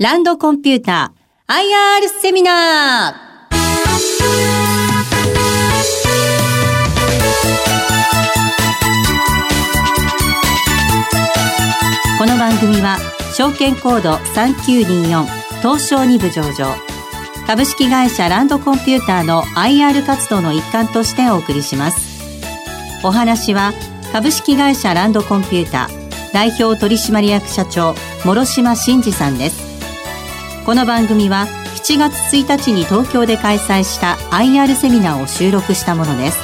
ランドコンピューター IR セミナー。この番組は証券コード3924東証2部上場。株式会社ランドコンピューターの IR 活動の一環としてお送りします。お話は株式会社ランドコンピューター代表取締役社長諸島真二さんです。この番組は7月1日に東京で開催した IR セミナーを収録したものです。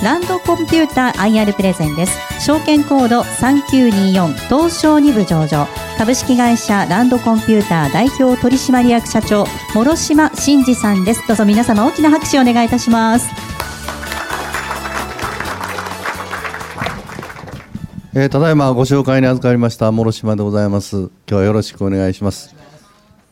ランドコンピューター IR プレゼンです。証券コード3924東証2部上場。株式会社ランドコンピューター代表取締役社長諸島真二さんです。どうぞ皆様大きな拍手をお願いいたします。えー、ただいまご紹介に預かりました諸島でございます。今日はよろしくお願いします。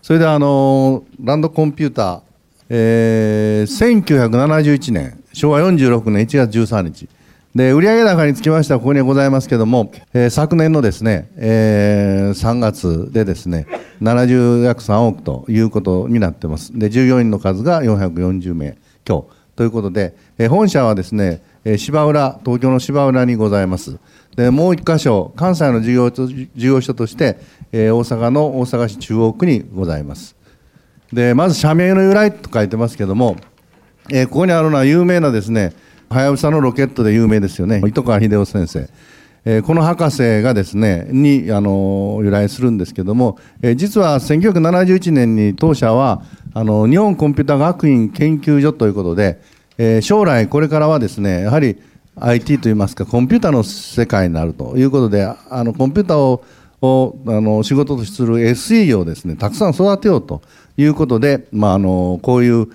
それであのランドコンピューター、えー、1971年昭和46年1月13日。で売上高につきましてはここにございますけれども、えー、昨年のですね、えー、3月でですね70約3億ということになってます。で従業員の数が440名強ということで、えー、本社はですね芝浦東京の芝浦にございます。でもう一箇所関西の事業事業所として、えー、大阪の大阪市中央区にございます。でまず社名の由来と書いてますけども、えー、ここにあるのは有名なですねはやぶさのロケットで有名ですよね。糸川秀夫先生。えー、この博士がですねにあの由来するんですけども、えー、実は1971年に当社はあの日本コンピュータ学院研究所ということで、えー、将来これからはですねやはり IT といいますかコンピューターの世界になるということであのコンピューターををあの仕事とする SE をですねたくさん育てようということで、まあ、あのこういう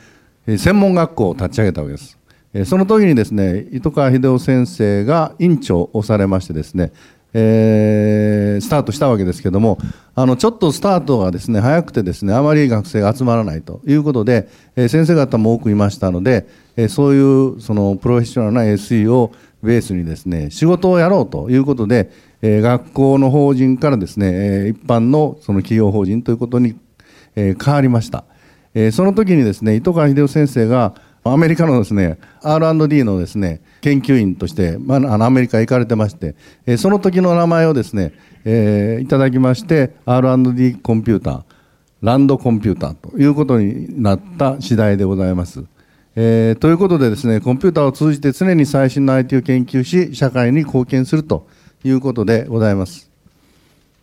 専門学校を立ち上げたわけです。その時にですね糸川秀夫先生が院長をされましてですね、えー、スタートしたわけですけどもあのちょっとスタートがですね早くてですねあまり学生が集まらないということで、えー、先生方も多くいましたので、えそういうそのプロフェッショナルな SE をベースにですね仕事をやろうということで、え学校の法人からですねえ一般のその企業法人ということに、え変わりました、えその時にですね糸川秀夫先生がアメリカのですね R&D のですね研究員として、まあ、あのアメリカへ行かれてまして、えその時の名前をですね、えー、いただきまして R&D コンピューターランドコンピューターということになった次第でございます。えー、ということでですね、コンピューターを通じて常に最新の IT を研究し、社会に貢献するということでございます。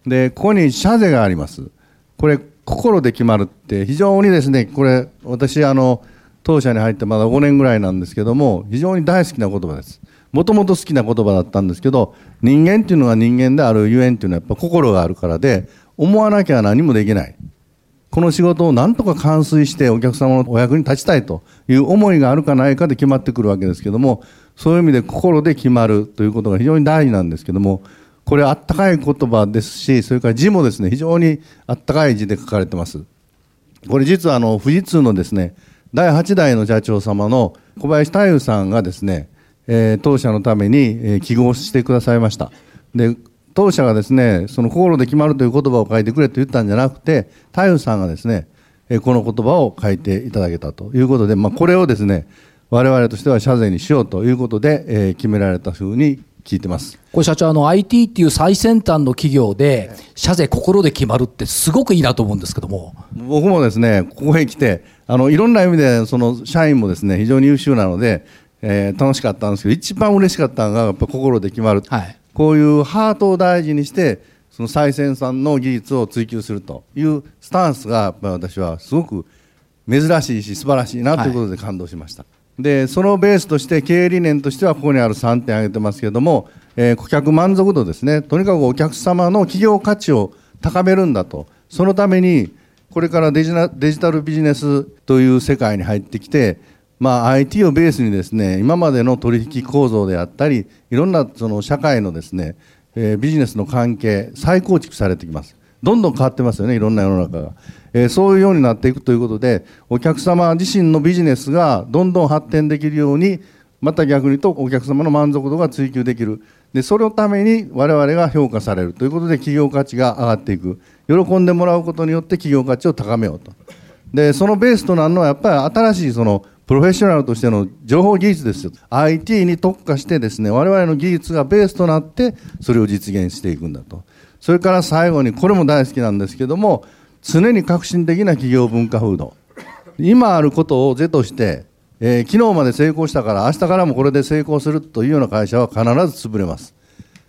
で、ここに社税があります。これ、心で決まるって非常にですね、これ、私、あの、当社に入ってまだ5年ぐらいなんですけども、非常に大好きな言葉です。もともと好きな言葉だったんですけど、人間っていうのは人間であるゆえんっていうのはやっぱ心があるからで、思わなきゃ何もできない。この仕事をなんとか完遂してお客様のお役に立ちたいという思いがあるかないかで決まってくるわけですけども、そういう意味で心で決まるということが非常に大事なんですけども、これあったかい言葉ですし、それから字もですね、非常にあったかい字で書かれてます。これ実はあの、富士通のですね、第8代の社長様の小林太夫さんがですね、えー、当社のために、えー、記号してくださいました。で、当社がですね、その心で決まるという言葉を書いてくれと言ったんじゃなくて、太夫さんがですね、この言葉を書いていただけたということで、まあ、これをですね、我々としては社税にしようということで、えー、決められたふうに聞いてます。これ社長、あの IT っていう最先端の企業で、社税心で決まるってすごくいいなと思うんですけども。僕もですね、ここへ来て、あの、いろんな意味で、その社員もですね、非常に優秀なので、えー、楽しかったんですけど、一番嬉しかったのが、やっぱ心で決まる。はい。こういうハートを大事にしてその最先端の技術を追求するというスタンスがやっぱり私はすごく珍しいし素晴らしいなということで感動しました、はい、でそのベースとして経営理念としてはここにある3点挙げてますけれども、えー、顧客満足度ですねとにかくお客様の企業価値を高めるんだとそのためにこれからデジデジタルビジネスという世界に入ってきてまあ、IT をベースにですね今までの取引構造であったりいろんなその社会のですね、えー、ビジネスの関係再構築されてきます。どんどん変わってますよねいろんな世の中が、えー、そういうようになっていくということでお客様自身のビジネスがどんどん発展できるようにまた逆に言うとお客様の満足度が追求できる。でそのために我々が評価されるということで企業価値が上がっていく。喜んでもらうことによって企業価値を高めようと。で、そのベースとなるのはやっぱり新しいそのプロフェッショナルとしての情報技術ですよ。IT に特化してですね、我々の技術がベースとなってそれを実現していくんだと。それから最後に、これも大好きなんですけども、常に革新的な企業文化風土。今あることを是として、えー、昨日まで成功したから明日からもこれで成功するというような会社は必ず潰れます。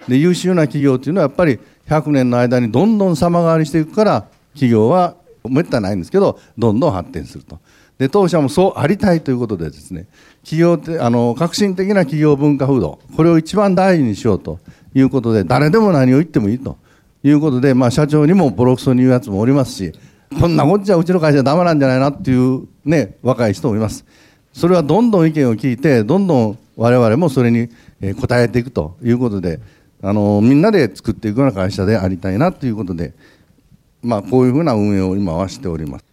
で優秀な企業というのはやっぱり100年の間にどんどん様変わりしていくから企業はめったにないんですけどどんどん発展すると。で当社もそうありたいということでですね企業ってあの革新的な企業文化風土これを一番大事にしようということで誰でも何を言ってもいいということで、まあ、社長にもボロクソに言うやつもおりますしこんなこっちゃうちの会社ダメなんじゃないなっていうね若い人もいますそれはどんどん意見を聞いてどんどん我々もそれに応えていくということであのみんなで作っていくような会社でありたいなということで、まあ、こういうふうな運営を今はしております。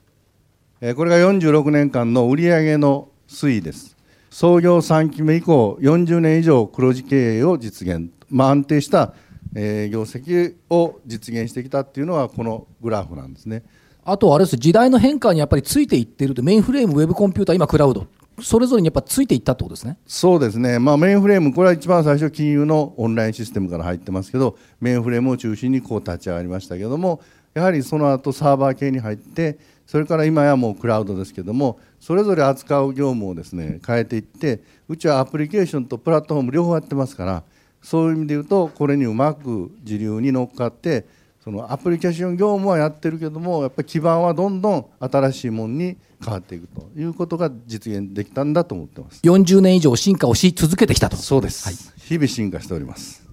えこれが46年間の売上の推移です。創業3期目以降、40年以上黒字経営を実現、まあ、安定した、え業績を実現してきたっていうのは、このグラフなんですね。あとあれです時代の変化にやっぱりついていってると、メインフレーム、ウェブコンピューター、今、クラウド、それぞれにやっぱついていったってことですね。そうですね、まあ、メインフレーム、これは一番最初、金融のオンラインシステムから入ってますけど、メインフレームを中心にこう立ち上がりましたけども、やはりその後サーバー系に入って、それから今やもうクラウドですけども、それぞれ扱う業務をですね変えていって、うちはアプリケーションとプラットフォーム両方やってますから、そういう意味で言うと、これにうまく時流に乗っかって、そのアプリケーション業務はやってるけどもやっぱり基盤はどんどん新しいものに変わっていくということが実現できたんだと思ってます。40年以上進化をし続けてきたと。そうです、はい、日々進化しております。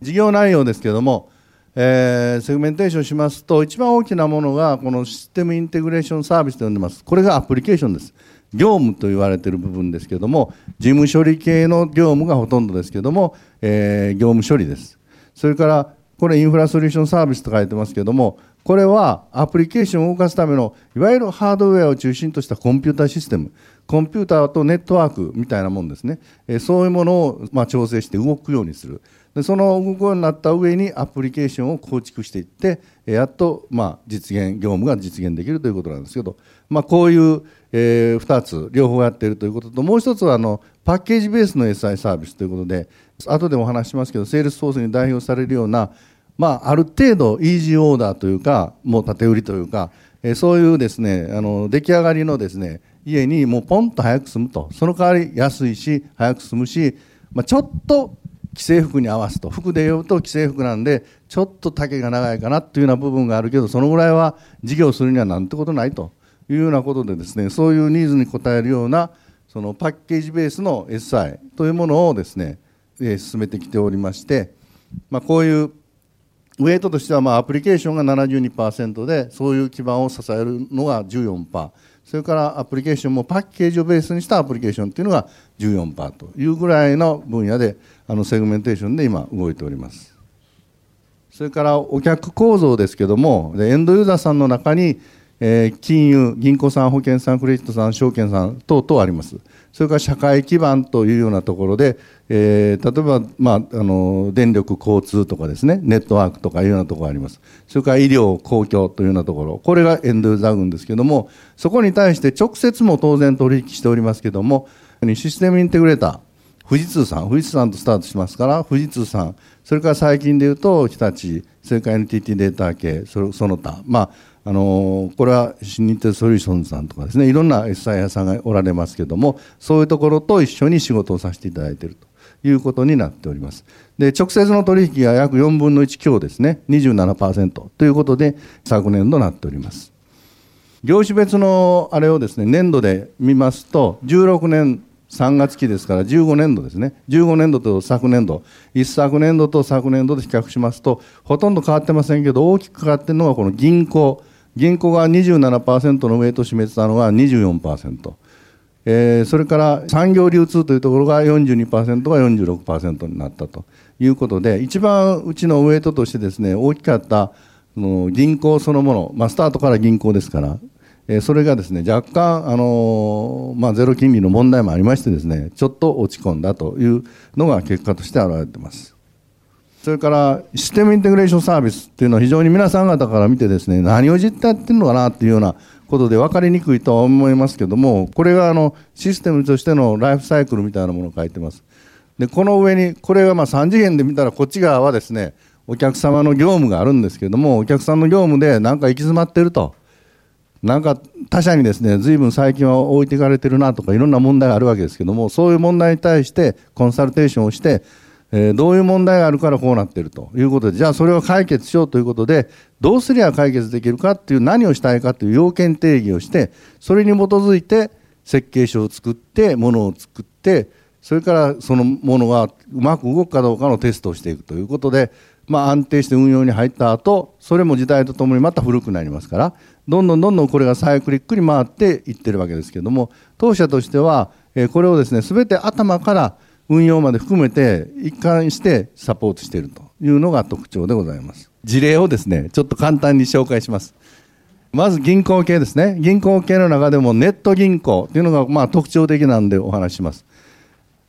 事業内容ですけれども、えー、セグメンテーションしますと一番大きなものがこのシステムインテグレーションサービスと呼んでます。これがアプリケーションです。業務と言われている部分ですけれども事務処理系の業務がほとんどですけれども、えー、業務処理です。それからこれインフラソリューションサービスと書いてますけども、これはアプリケーションを動かすためのいわゆるハードウェアを中心としたコンピューターシステム、コンピューターとネットワークみたいなもんですね、えそういうものをま調整して動くようにする。でその動くようになった上にアプリケーションを構築していって、やっとま実現、業務が実現できるということなんですけど、まあ、こういう、え2つ、両方やっているということと、もう一つはあのパッケージベースの SI サービスということで、後でもお話しますけど、セールスフォースに代表されるような、まあ、ある程度イージーオーダーというか、もう建売りというか、えそういうですね、あの、出来上がりのですね、家にもうポンと早く住むと。その代わり安いし、早く住むし、まあ、ちょっと既製服に合わすと。服で言うと既製服なんで、ちょっと丈が長いかなっていうような部分があるけど、そのぐらいは事業するにはなんてことないというようなことでですね、そういうニーズに応えるような、そのパッケージベースの SI というものをですね、え進めてきておりまして、まあ、こういうウェイトとしてはまあアプリケーションが72%でそういう基盤を支えるのが14%それからアプリケーションもパッケージをベースにしたアプリケーションというのが14%というぐらいの分野であのセグメンテーションで今動いておりますそれからお客構造ですけどもエンドユーザーさんの中にえ金融、銀行さん、保険さん、クレジットさん、証券さん等々あります。それから社会基盤というようなところで、えー、例えば、まあ、あの電力、交通とかですね、ネットワークとかいうようなところがあります。それから医療、公共というようなところ、これがエンドユーザー群ですけども、そこに対して直接も当然取引しておりますけども、システムインテグレーター、富士通さん、富士通さんとスタートしますから、富士通さん、それから最近でいうと、日立、それから NTT データ系、そその他、まあ、あのこれは新日鉄ソリューションズさんとかですねいろんな SI 屋さんがおられますけどもそういうところと一緒に仕事をさせていただいているということになっております。で直接の取引が約4分の1強ですね。27%ということで昨年度なっております。業種別のあれをですね年度で見ますと16年3月期ですから15年度ですね。15年度と昨年度。一昨年度と昨年度で比較しますとほとんど変わってませんけど大きく変わっているのがこの銀行。銀行が27%のウェイトを占めてたのが24%、えー、それから産業流通というところが42%が46%になったということで一番うちのウェイトとしてですね大きかったの銀行そのもの、まあ、スタートから銀行ですから、えー、それがですね若干、あのー、まあ、ゼロ金利の問題もありましてですねちょっと落ち込んだというのが結果として現れています。それからシステムインテグレーションサービスっていうのは非常に皆さん方から見てですね、何を実態やってるのかなっていうようなことで分かりにくいとは思いますけども、これがあのシステムとしてのライフサイクルみたいなものを書いてます。で、この上に、これがまあ3次元で見たらこっち側はですね、お客様の業務があるんですけども、お客さんの業務で何か行き詰まってると。なんか他社にですね、随分最近は置いていかれてるなとかいろんな問題があるわけですけども、そういう問題に対してコンサルテーションをして、え、どういう問題があるからこうなってるということで、じゃあそれを解決しようということで、どうすりゃ解決できるかっていう、何をしたいかという要件定義をして、それに基づいて設計書を作って、ものを作って、それからそのものがうまく動くかどうかのテストをしていくということで、まあ、安定して運用に入った後それも時代とともにまた古くなりますからどんどんどんどんこれがサイクリックに回っていってるわけですけども当社としてはえこれをですね全て頭から運用まで含めて一貫してサポートしているというのが特徴でございます。事例をですね、ちょっと簡単に紹介します。まず銀行系ですね。銀行系の中でもネット銀行というのがまあ特徴的なんでお話します。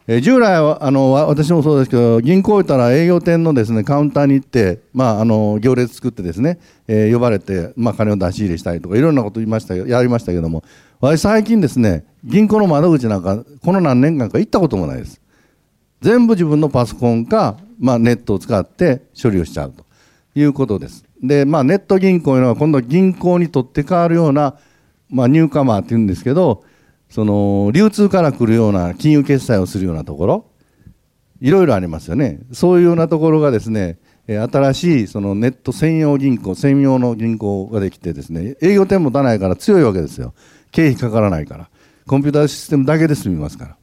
え従来はあの私もそうですけど銀行行ったら営業店のですねカウンターに行って、まあ、あの行列作ってですね、えー、呼ばれて、まあ、金を出し入れしたりとかいろんなこと言いましたやりましたけども私最近ですね銀行の窓口なんかこの何年間か行ったこともないです全部自分のパソコンか、まあ、ネットを使って処理をしちゃうということです。で、まあ、ネット銀行というのは今度は銀行にとって変わるような、まあ、ニューカマーっていうんですけど、その流通から来るような金融決済をするようなところ、いろいろありますよね。そういうようなところがですね、新しいそのネット専用銀行、専用の銀行ができてですね、営業店も出ないから強いわけですよ。経費かからないから。コンピューターシステムだけで済みますから。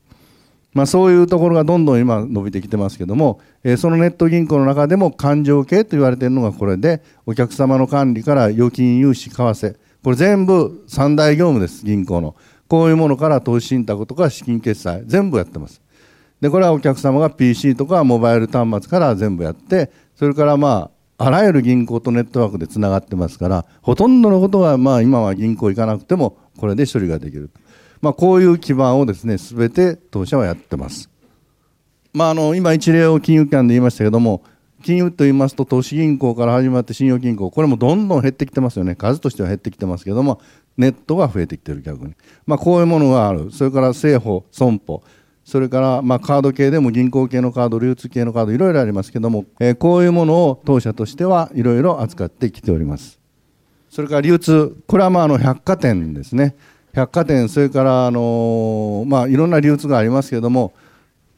まあ、そういうところがどんどん今伸びてきてますけども、えー、そのネット銀行の中でも勘定系と言われているのがこれでお客様の管理から預金融資為替。これ全部三大業務です銀行の。こういうものから投資信託とか資金決済全部やってます。でこれはお客様が PC とかモバイル端末から全部やってそれからまああらゆる銀行とネットワークでつながってますからほとんどのことはまあ今は銀行行かなくてもこれで処理ができるまあ、こういう基盤をですね、すべて当社はやってます。まあ、あの、今一例を金融機関で言いましたけども、金融と言いますと、投資銀行から始まって信用金庫、これもどんどん減ってきてますよね。数としては減ってきてますけども、ネットが増えてきてる逆に。まあ、こういうものがある。それから政保、損保、それからまあカード系でも銀行系のカード、流通系のカード、いろいろありますけども、えー、こういうものを当社としてはいろいろ扱ってきております。それから流通、これはまああの百貨店ですね。百貨店それからあの、まあ、いろんな流通がありますけれども、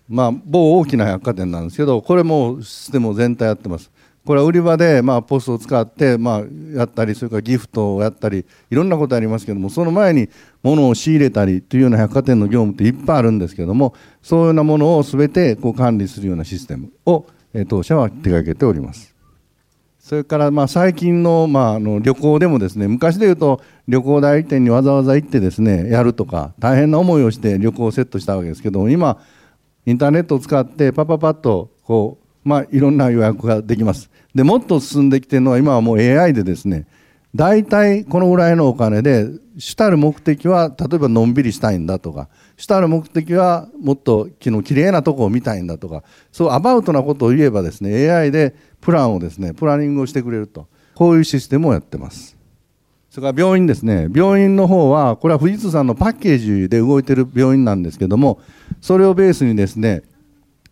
まあ、某大きな百貨店なんですけどこれもシステム全体やってます。これは売り場で、まあ、ポストを使って、まあ、やったりそれからギフトをやったりいろんなことありますけどもその前に物を仕入れたりというような百貨店の業務っていっぱいあるんですけどもそういうようなものを全てこう管理するようなシステムを、え当社は手掛けております。それからまあ最近のまああの旅行でもですね昔でいうと旅行代理店にわざわざ行ってですねやるとか大変な思いをして旅行をセットしたわけですけど今インターネットを使ってパパパッとこうまあいろんな予約ができます。でもっと進んできてるのは今はもう AI でですね大体このぐらいのお金で主たる目的は例えばのんびりしたいんだとか主たる目的はもっと昨日綺麗なとこを見たいんだとかそうアバウトなことを言えばですね AI でプランをですね、プランニングをしてくれると。こういうシステムをやってます。それから病院ですね。病院の方は、これは富士通さんのパッケージで動いてる病院なんですけども、それをベースにですね、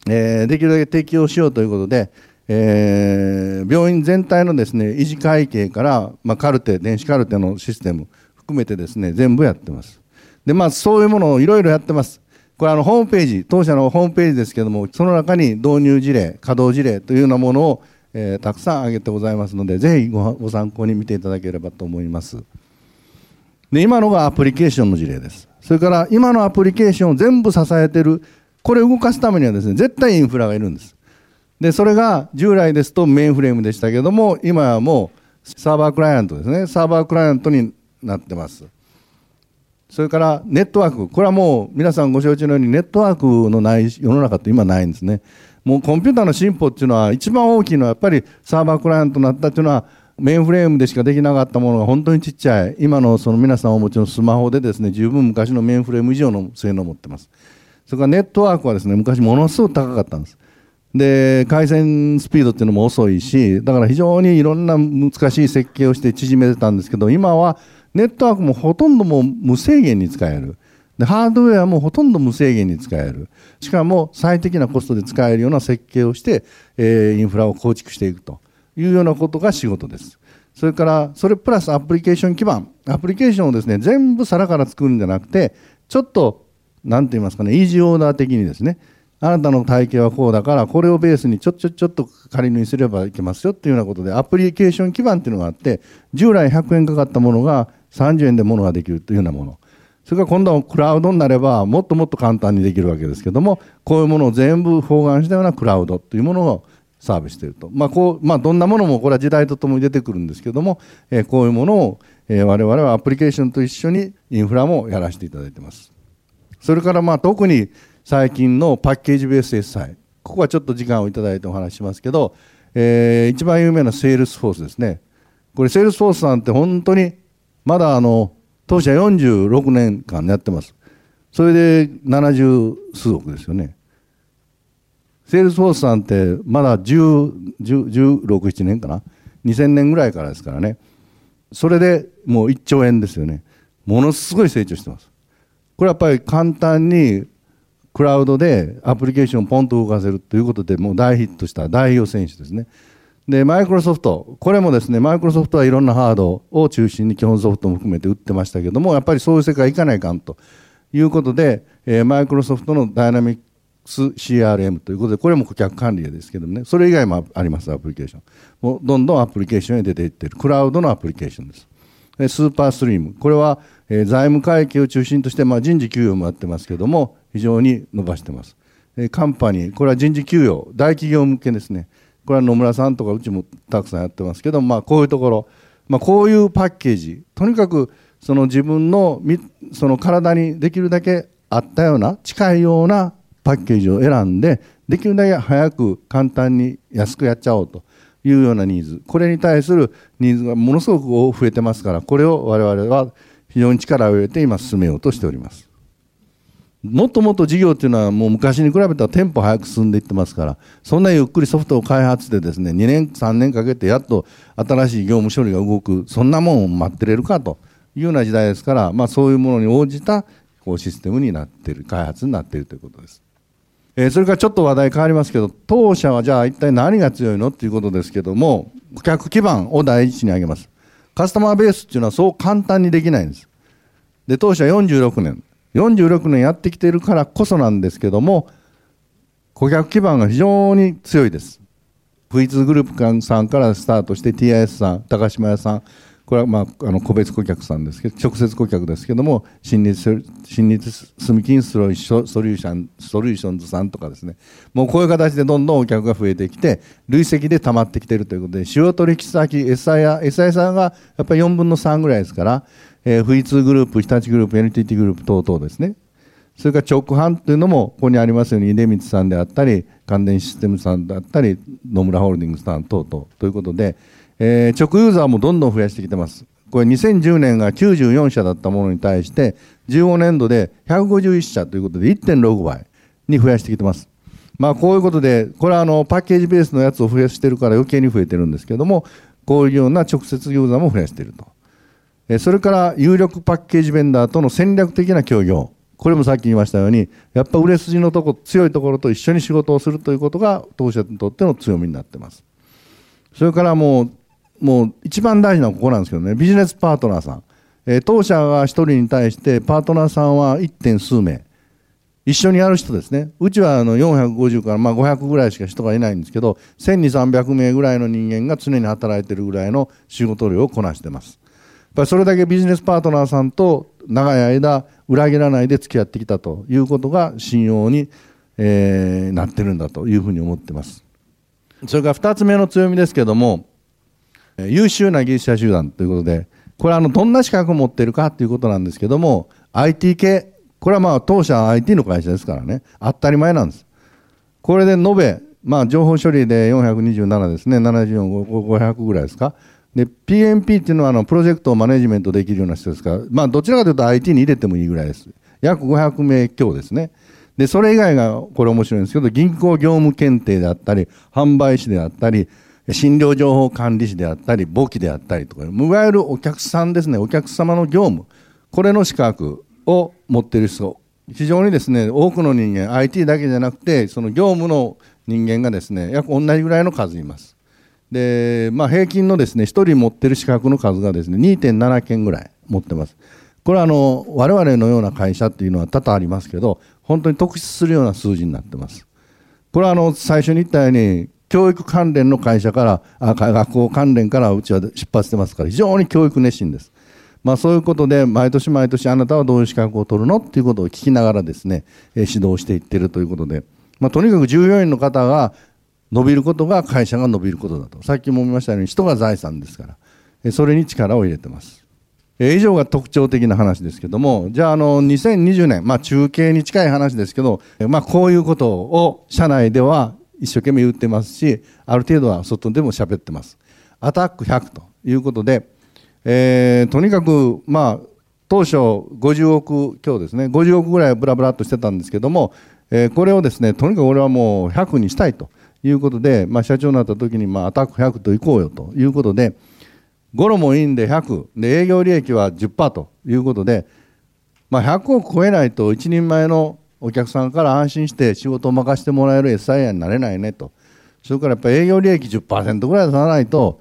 えー、できるだけ適用しようということで、えー、病院全体のですね、維持会計から、まあ、カルテ、電子カルテのシステム含めてですね、全部やってます。で、まあ、そういうものをいろいろやってます。これあのホームページ、当社のホームページですけども、その中に導入事例、稼働事例というようなものをえー、たくさん挙げてございますのでぜひご参考に見ていただければと思います。で今のがアプリケーションの事例です。それから今のアプリケーションを全部支えてるこれを動かすためにはですね絶対インフラがいるんです。でそれが従来ですとメインフレームでしたけども今はもうサーバークライアントですね。サーバークライアントになってます。それからネットワーク。これはもう皆さんご承知のようにネットワークのない世の中って今ないんですね。もうコンピューターの進歩っていうのは一番大きいのはやっぱりサーバークライアントになったっていうのはメインフレームでしかできなかったものが本当にちっちゃい。今のその皆さんお持ちのスマホでですね十分昔のメインフレーム以上の性能を持ってます。それからネットワークはですね昔ものすごく高かったんです。で、回線スピードっていうのも遅いし、だから非常にいろんな難しい設計をして縮めてたんですけど、今はネットワークもほとんどもう無制限に使える。で、ハードウェアもほとんど無制限に使える。しかも最適なコストで使えるような設計をして、え、インフラを構築していくというようなことが仕事です。それから、それプラスアプリケーション基盤。アプリケーションをですね、全部皿から作るんじゃなくて、ちょっと、なんて言いますかね、イージーオーダー的にですね、あなたの体系はこうだから、これをベースにちょっちょちょっと仮にすればいけますよっていうようなことで、アプリケーション基盤っていうのがあって、従来100円かかったものが30円でものができるというようなもの。それから今度はクラウドになれば、もっともっと簡単にできるわけですけども、こういうものを全部包含したようなクラウドというものをサービスしていると。まあ、こう、まあ、どんなものもこれは時代とともに出てくるんですけども、えー、こういうものを、えー、我々はアプリケーションと一緒にインフラもやらせていただいてます。それからまあ特に最近のパッケージベース SI。ここはちょっと時間をいただいてお話しますけど、えー、一番有名なセールスフォースですね。これセールスフォースさんって本当にまだあの当社46年間やってます。それで70数億ですよね。セールスフォースさんってまだ10、16、7年かな。2000年ぐらいからですからね。それでもう1兆円ですよね。ものすごい成長してます。これはやっぱり簡単にクラウドでアプリケーションをポンと動かせるということでもう大ヒットした代表選手ですね。で、マイクロソフト、これもですね、マイクロソフトはいろんなハードを中心に基本ソフトも含めて売ってましたけども、やっぱりそういう世界行かないかんということで、えー、マイクロソフトのダイナミックス CRM ということで、これも顧客管理ですけどもね、それ以外もあります、アプリケーション。もうどんどんアプリケーションへ出ていってる、クラウドのアプリケーションです。スーパーストリーム、これは、えー、財務会計を中心として、まあ、人事給与もやってますけども、非常に伸ばしてます。え、カンパニー、これは人事給与、大企業向けですね。これは野村さんとかうちもたくさんやってますけど、まあ、こういうところ、まあ、こういうパッケージ、とにかくその自分のその体にできるだけあったような、近いようなパッケージを選んで、できるだけ早く簡単に安くやっちゃおうというようなニーズ、これに対するニーズがものすごく増えてますから、これを我々は非常に力を入れて今進めようとしております。もっともっと事業っていうのはもう昔に比べたらテンポ早く進んでいってますから、そんなゆっくりソフトを開発でですね、2年、3年かけてやっと新しい業務処理が動く、そんなもんを待ってれるかというような時代ですから、まあそういうものに応じたこうシステムになっている、開発になっているということです。えー、それからちょっと話題変わりますけど、当社はじゃあ一体何が強いのっていうことですけども、顧客基盤を第一に挙げます。カスタマーベースっていうのはそう簡単にできないんです。で、当社46年。46年やってきているからこそなんですけども、顧客基盤が非常に強いです。V2 グループさんからスタートして TIS さん、高島屋さん、これは、まあ、あの個別顧客さんですけど、直接顧客ですけども、新日新日住金ソリューションソリューションズさんとかですね、もうこういう形でどんどんお客が増えてきて、累積で溜まってきているということで、主要取引先、SI や SI さんがやっぱり4分の3ぐらいですから、えー、V2 グループ、日立グループ、NTT グループ等々ですね。それから直販というのも、ここにありますように、出光さんであったり、関電システムさんであったり、野村ホールディングスさん等々ということで、えー、直ユーザーもどんどん増やしてきてます。これ2010年が94社だったものに対して、15年度で151社ということで1.6倍に増やしてきてます。まあこういうことで、これはあのパッケージベースのやつを増やしてるから余計に増えてるんですけども、こういうような直接ユーザーも増やしていると。それから有力パッケージベンダーとの戦略的な協業。これもさっき言いましたように、やっぱ売れ筋のとこ、強いところと一緒に仕事をするということが当社にとっての強みになってます。それからもう、もう一番大事なのはここなんですけどね、ビジネスパートナーさん。えー、当社が1人に対してパートナーさんは 1. 点数名。一緒にやる人ですね。うちはあの450からまあ500ぐらいしか人がいないんですけど、1200、300名ぐらいの人間が常に働いてるぐらいの仕事量をこなしてます。ぱりそれだけビジネスパートナーさんと長い間裏切らないで付き合ってきたということが信用に、えー、なってるんだというふうに思ってます。それから2つ目の強みですけども、優秀な技術者集団ということで、これはあのどんな資格を持っているかということなんですけども、IT 系、これはまあ当社 IT の会社ですからね、当たり前なんです。これで延べ、まあ情報処理で427ですね、74、500ぐらいですか。で、PMP っていうのはあのプロジェクトをマネジメントできるような人ですから、まあどちらかというと IT に入れてもいいぐらいです。約500名強ですね。で、それ以外がこれ面白いんですけど、銀行業務検定であったり、販売士であったり、診療情報管理士であったり、簿記であったりとか、いわゆるお客さんですね、お客様の業務、これの資格を持っている人、非常にですね、多くの人間、IT だけじゃなくて、その業務の人間がですね、約同じぐらいの数います。で、まあ、平均のですね、1人持ってる資格の数がですね、2.7件ぐらい持ってます。これはあの、我々のような会社っていうのは多々ありますけど、本当に特筆するような数字になってます。これはあの、最初に言ったように、教育関連の会社から、あ学校関連からうちは出発してますから、非常に教育熱心です。まあ、そういうことで、毎年毎年あなたはどういう資格を取るのっていうことを聞きながらですね、指導していってるということで、まあ、とにかく従業員の方が伸びることが会社が伸びることだと。さっきも見ましたように、人が財産ですから、それに力を入れてます。以上が特徴的な話ですけども、じゃあ、あの、2020年、まあ、中継に近い話ですけど、まあ、こういうことを社内では一生懸命言ってますし、ある程度は外でも喋ってます。アタック100ということで、えー、とにかく、まあ、当初50億強ですね、50億ぐらいブラブラっとしてたんですけども、えー、これをですね、とにかく俺はもう100にしたいということで、まあ、社長になった時に、まあ、アタック100といこうよということで、ゴロもいいんで100、で営業利益は10%ということで、まあ、100を超えないと一人前のお客さんから安心して仕事を任せてもらえる SIA になれないねと。それからやっぱり営業利益10%ぐらい出さないと、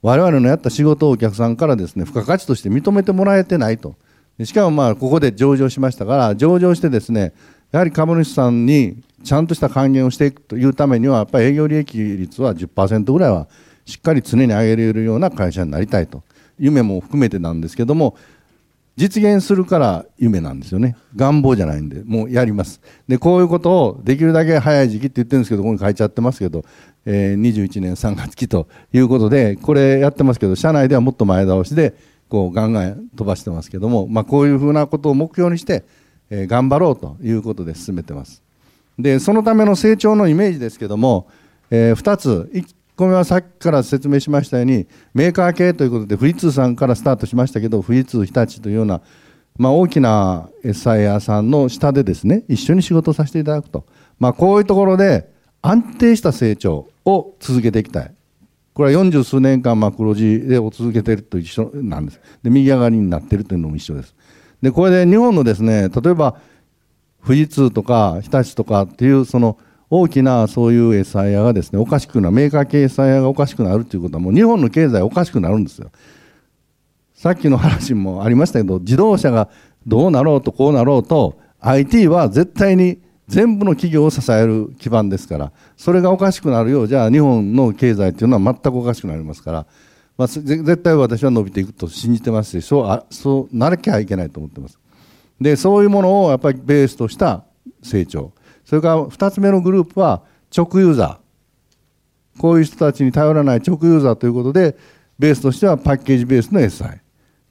我々のやった仕事をお客さんからですね、付加価値として認めてもらえてないと。しかもまあ、ここで上場しましたから、上場してですね、やはり株主さんにちゃんとした還元をしていくというためには、やっぱり営業利益率は10%ぐらいはしっかり常に上げれるような会社になりたいと。夢も含めてなんですけども、実現するから夢なんですよね。願望じゃないんで、もうやります。で、こういうことをできるだけ早い時期って言ってるんですけど、ここに書いちゃってますけど、えー、21年3月期ということで、これやってますけど、社内ではもっと前倒しで、こう、ガンガン飛ばしてますけども、まあ、こういうふうなことを目標にして、えー、頑張ろうということで進めてます。で、そのための成長のイメージですけども、えー、2つ、1個目はさっきから説明しましたように、メーカー系ということで、富士通さんからスタートしましたけど、富士通、日立というような、まあ、大きな SIR さんの下でですね、一緒に仕事させていただくと。まあ、こういうところで安定した成長を続けていきたい。これは40数年間、黒字でを続けていると一緒なんです。で、右上がりになっているというのも一緒です。で、これで日本のですね、例えば、富士通とか日立とかっていう、その、大きなそういう SIR がですね、おかしくなる、メーカー系 SIR がおかしくなるということは、もう日本の経済おかしくなるんですよ。さっきの話もありましたけど、自動車がどうなろうとこうなろうと、IT は絶対に全部の企業を支える基盤ですから、それがおかしくなるよう、じゃあ日本の経済っていうのは全くおかしくなりますから、まあ、絶対私は伸びていくと信じてますし、そうあそうならきゃいけないと思ってます。で、そういうものをやっぱりベースとした成長。それから2つ目のグループは直ユーザー。こういう人たちに頼らない直ユーザーということで、ベースとしてはパッケージベースの SI。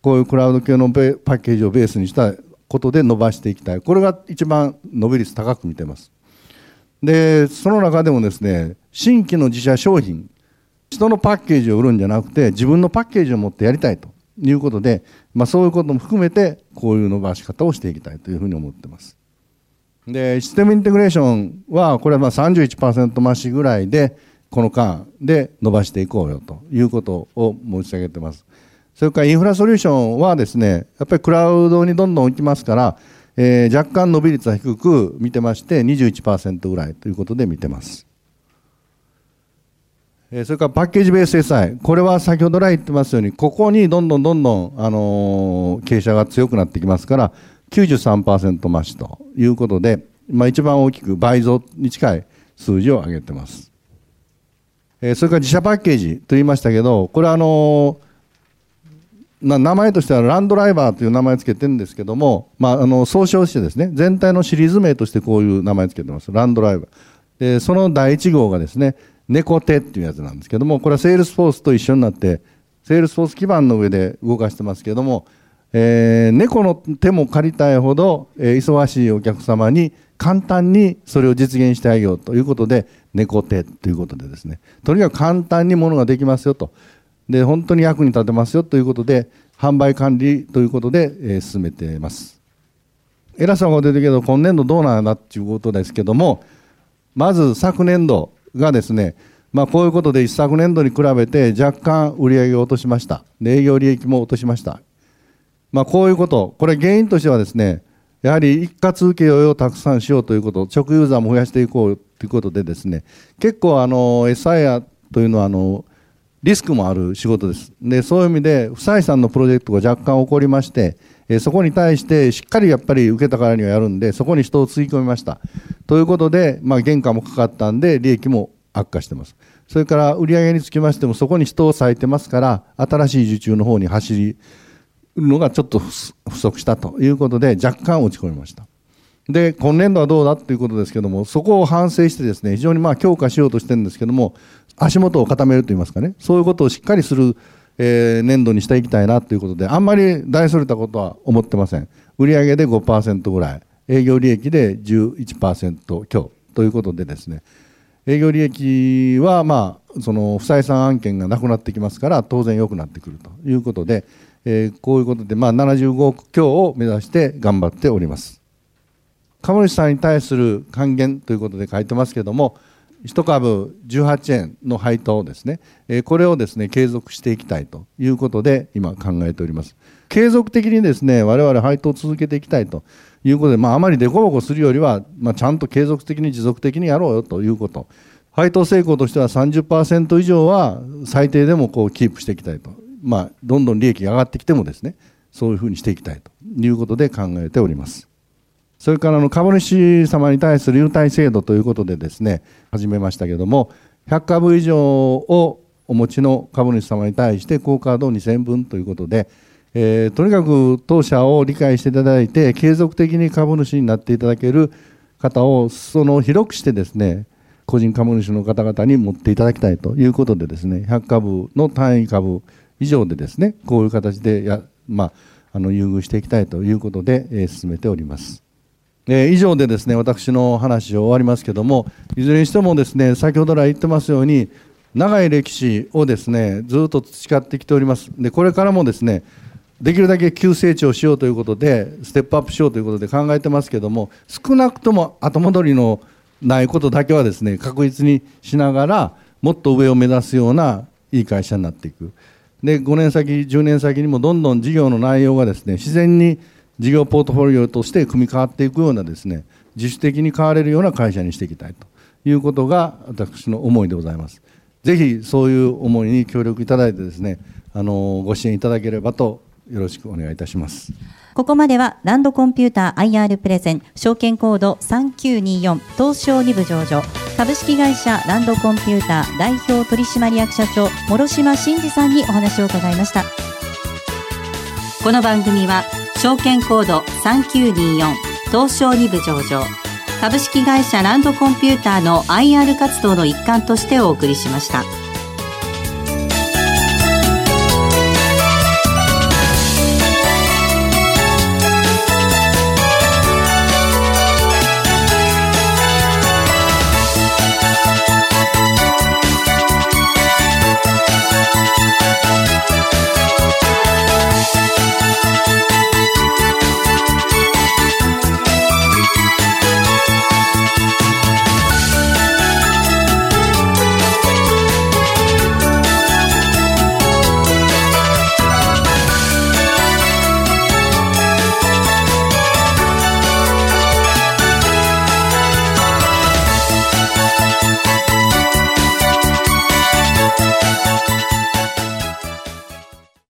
こういうクラウド系のパッケージをベースにしたことで伸ばしていきたい。これが一番伸び率高く見てます。で、その中でもですね、新規の自社商品、人のパッケージを売るんじゃなくて、自分のパッケージを持ってやりたいということで、まあ、そういうことも含めて、こういう伸ばし方をしていきたいというふうに思ってます。で、システムインテグレーションは、これはまあ31%増しぐらいで、この間で伸ばしていこうよということを申し上げてます。それからインフラソリューションはですね、やっぱりクラウドにどんどん行きますから、えー、若干伸び率は低く見てまして、21%ぐらいということで見てます。え、それからパッケージベース SI。これは先ほど来言ってますように、ここにどんどんどんどん、あの、傾斜が強くなってきますから、93%増しということで、まあ、一番大きく倍増に近い数字を上げてます。えー、それから自社パッケージと言いましたけど、これはあのー、名前としてはランドライバーという名前を付けてるんですけども、まあ、あの総称してですね、全体のシリーズ名としてこういう名前を付けてます。ランドライバー。で、その第1号がですね、猫手っていうやつなんですけども、これはセールスフォースと一緒になって、セールスフォース基盤の上で動かしてますけども、えー、猫の手も借りたいほど、えー、忙しいお客様に簡単にそれを実現してあげようということで、猫手ということでですね、とにかく簡単にものができますよと。で、本当に役に立てますよということで、販売管理ということで、えー、進めています。偉そうなこと言うけど、今年度どうなんやなっていうことですけども、まず昨年度がですね、まあ、こういうことで一昨年度に比べて若干売上を落としました。で営業利益も落としました。まあ、こういうこと、これ原因としてはですね、やはり一括請負をたくさんしようということ、直ユーザーも増やしていこうということでですね、結構あの、SIR というのはあの、リスクもある仕事です。で、そういう意味で、不採算のプロジェクトが若干起こりまして、えそこに対してしっかりやっぱり受けたからにはやるんで、そこに人をつぎ込みました。ということで、まあ、原価もかかったんで、利益も悪化してます。それから売上につきましても、そこに人を割いてますから、新しい受注の方に走るのがちょっと不足したということで、若干落ち込みました。で、今年度はどうだということですけども、そこを反省してですね、非常にまあ強化しようとしてるんですけども、足元を固めるといいますかね、そういうことをしっかりする、えー、年度にしていきたいなということで、あんまり大それたことは思ってません。売上で5%ぐらい、営業利益で11%強ということでですね、営業利益はまあ、その不採算案件がなくなってきますから、当然良くなってくるということで、えー、こういうことで、まあ、75億強を目指して頑張っております。株主さんに対する還元ということで書いてますけども、1株18円の配当ですね、これをですね継続していきたいということで、今、考えております。継続的にですね我々配当を続けていきたいということで、まあ、あまり凸凹するよりは、まあ、ちゃんと継続的に持続的にやろうよということ、配当成功としては30%以上は最低でもこうキープしていきたいと、まあ、どんどん利益が上がってきてもですねそういうふうにしていきたいということで考えております。それからの株主様に対する優待制度ということでですね、始めましたけれども、100株以上をお持ちの株主様に対して、クオカード2000分ということで、えー、とにかく当社を理解していただいて、継続的に株主になっていただける方を、その広くしてですね、個人株主の方々に持っていただきたいということでですね、100株の単位株以上でですね、こういう形でや、まあ、あの優遇していきたいということで、えー、進めております。え、以上でですね私の話を終わりますけどもいずれにしてもですね先ほど来言ってますように長い歴史をですねずっと培ってきております。でこれからもですねできるだけ急成長しようということでステップアップしようということで考えてますけども少なくとも後戻りのないことだけはですね確実にしながらもっと上を目指すようないい会社になっていく。で5年先10年先にもどんどん事業の内容がですね自然に事業ポートフォリオとして組み変わっていくようなですね自主的に変われるような会社にしていきたいということが私の思いでございます。ぜひそういう思いに協力いただいてですねあのご支援いただければとよろしくお願いいたします。ここまではランドコンピューター IR プレゼン証券コード3924東証2部上場株式会社ランドコンピューター代表取締役社長諸島真二さんにお話を伺いましたこの番組は証券コード3924東証2部上場株式会社ランドコンピューターの IR 活動の一環としてお送りしました。